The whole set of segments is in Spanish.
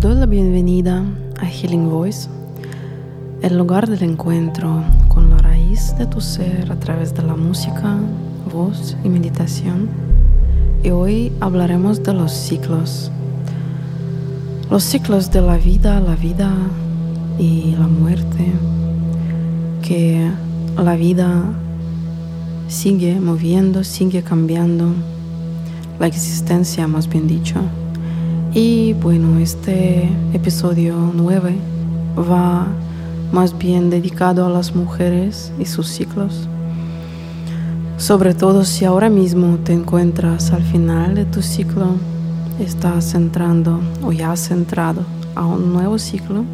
Doy la bienvenida a Healing Voice, el lugar del encuentro con la raíz de tu ser a través de la música, voz y meditación. Y hoy hablaremos de los ciclos. Los ciclos de la vida, la vida y la muerte. Que la vida sigue moviendo, sigue cambiando. La existencia, más bien dicho. Y bueno, este episodio 9 va más bien dedicado a las mujeres y sus ciclos. Sobre todo si ahora mismo te encuentras al final de tu ciclo, estás entrando o ya has entrado a un nuevo ciclo,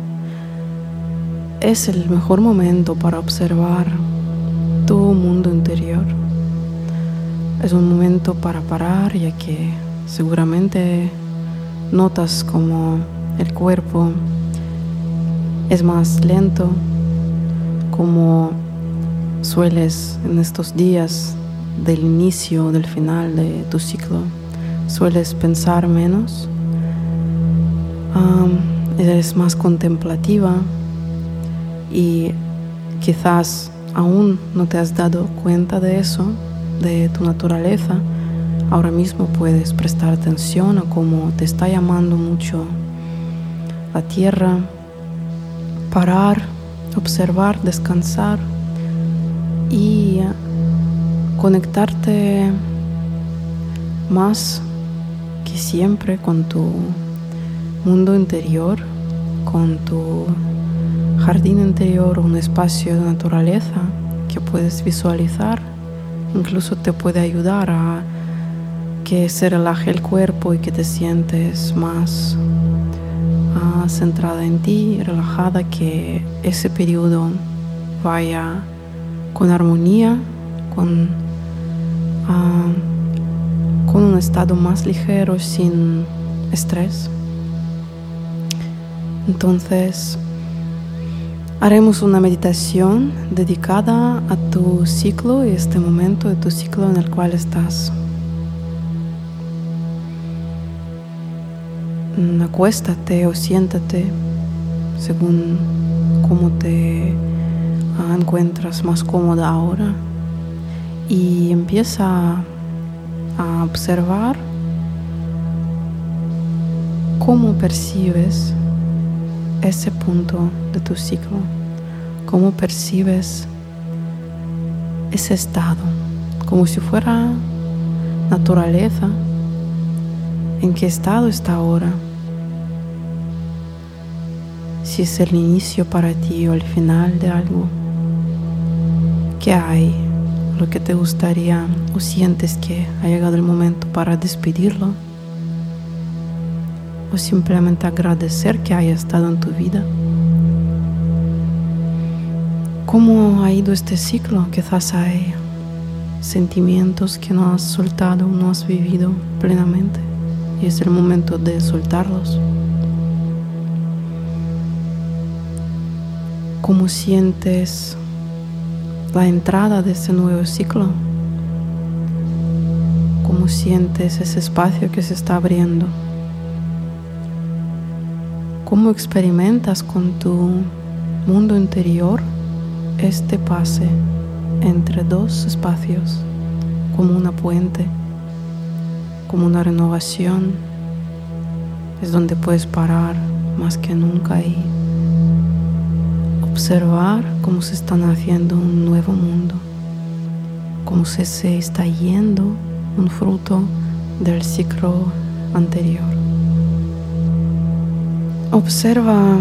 es el mejor momento para observar tu mundo interior. Es un momento para parar ya que seguramente notas como el cuerpo es más lento, como sueles en estos días del inicio, del final de tu ciclo, sueles pensar menos, eres más contemplativa y quizás aún no te has dado cuenta de eso, de tu naturaleza, ahora mismo puedes prestar atención a cómo te está llamando mucho la tierra, parar, observar, descansar y conectarte más que siempre con tu mundo interior, con tu jardín interior, un espacio de naturaleza que puedes visualizar, incluso te puede ayudar a que se relaje el cuerpo y que te sientes más uh, centrada en ti, relajada, que ese periodo vaya con armonía, con, uh, con un estado más ligero, sin estrés. Entonces, haremos una meditación dedicada a tu ciclo y este momento de tu ciclo en el cual estás. Acuéstate o siéntate según cómo te ah, encuentras más cómoda ahora y empieza a observar cómo percibes ese punto de tu ciclo, cómo percibes ese estado, como si fuera naturaleza en qué estado está ahora. Si es el inicio para ti o el final de algo. ¿Qué hay? Lo que te gustaría o sientes que ha llegado el momento para despedirlo. O simplemente agradecer que haya estado en tu vida. ¿Cómo ha ido este ciclo? Quizás hay sentimientos que no has soltado, no has vivido plenamente y es el momento de soltarlos. ¿Cómo sientes la entrada de ese nuevo ciclo? ¿Cómo sientes ese espacio que se está abriendo? ¿Cómo experimentas con tu mundo interior este pase entre dos espacios como una puente? como una renovación, es donde puedes parar más que nunca y observar cómo se está haciendo un nuevo mundo, cómo se, se está yendo un fruto del ciclo anterior. Observa,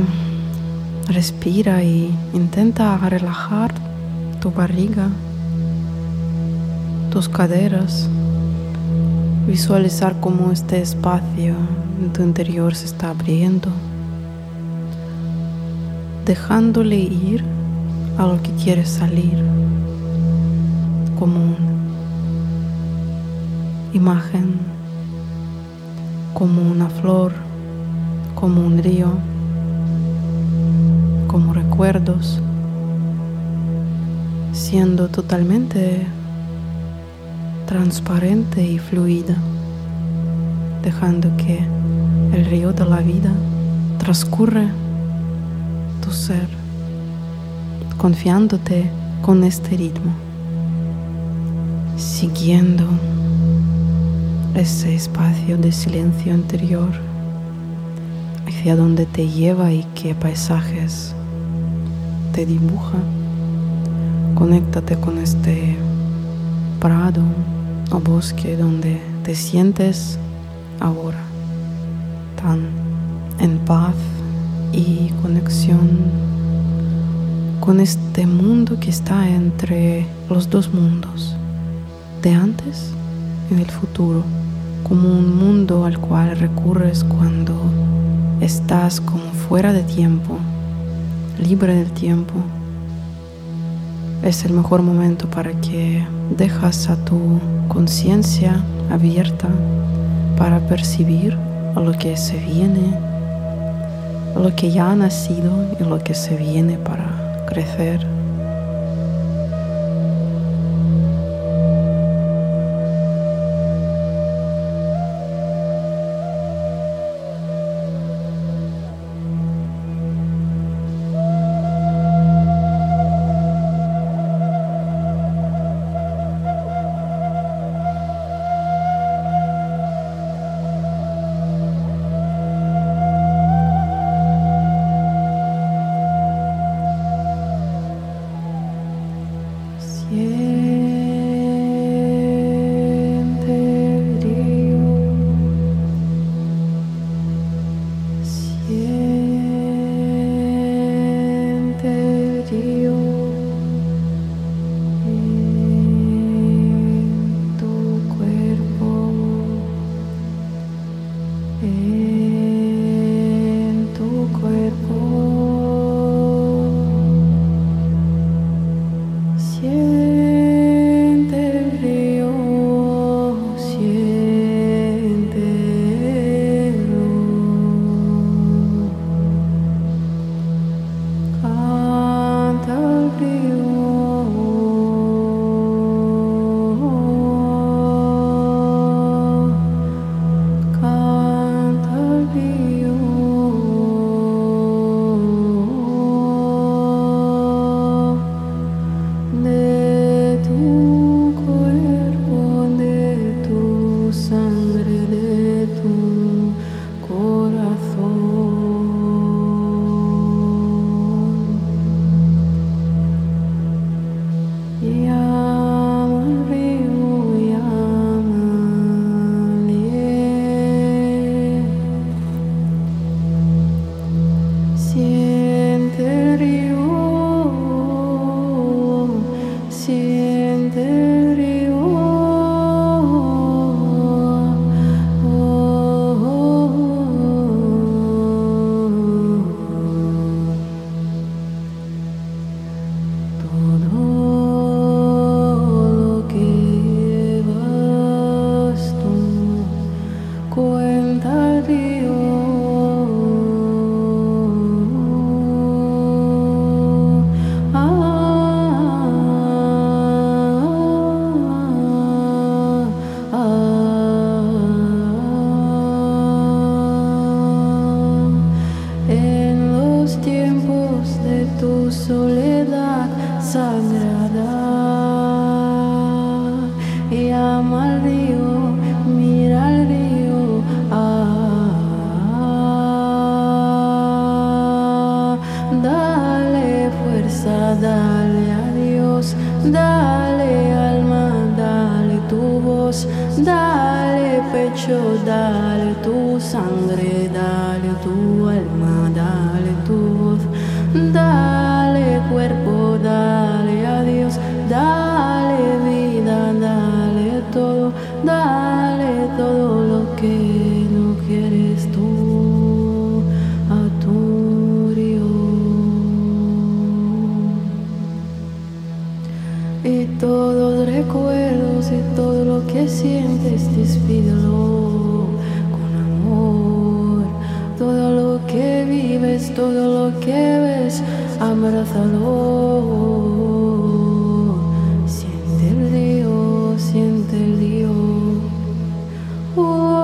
respira y intenta relajar tu barriga, tus caderas, Visualizar cómo este espacio en tu interior se está abriendo, dejándole ir a lo que quiere salir, como una imagen, como una flor, como un río, como recuerdos, siendo totalmente transparente y fluida, dejando que el río de la vida transcurre tu ser, confiándote con este ritmo, siguiendo ese espacio de silencio interior hacia donde te lleva y qué paisajes te dibuja. Conéctate con este prado o bosque donde te sientes ahora tan en paz y conexión con este mundo que está entre los dos mundos, de antes y del futuro, como un mundo al cual recurres cuando estás como fuera de tiempo, libre del tiempo. Es el mejor momento para que dejas a tu conciencia abierta para percibir lo que se viene, lo que ya ha nacido y lo que se viene para crecer. dale a Dios, dale alma, dale tu voz, dale pecho, dale tu sangre, dale tu alma, dale tu voz, dale cuerpo, dale a Dios, dale vida, dale todo, dale todo lo que todo lo que ves, abrázalo. Siente el río, siente el río. Oh,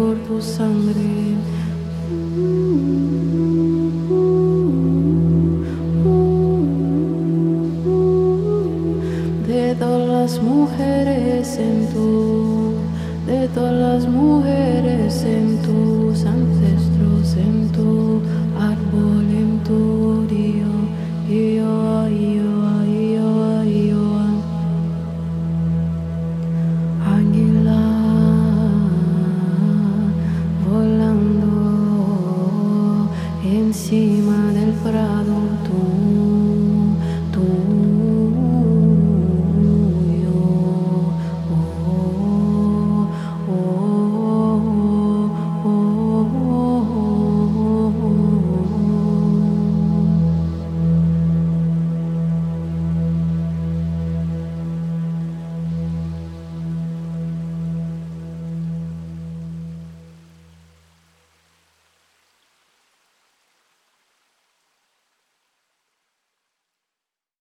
por tu sangre. De todas las mujeres en tu, de todas las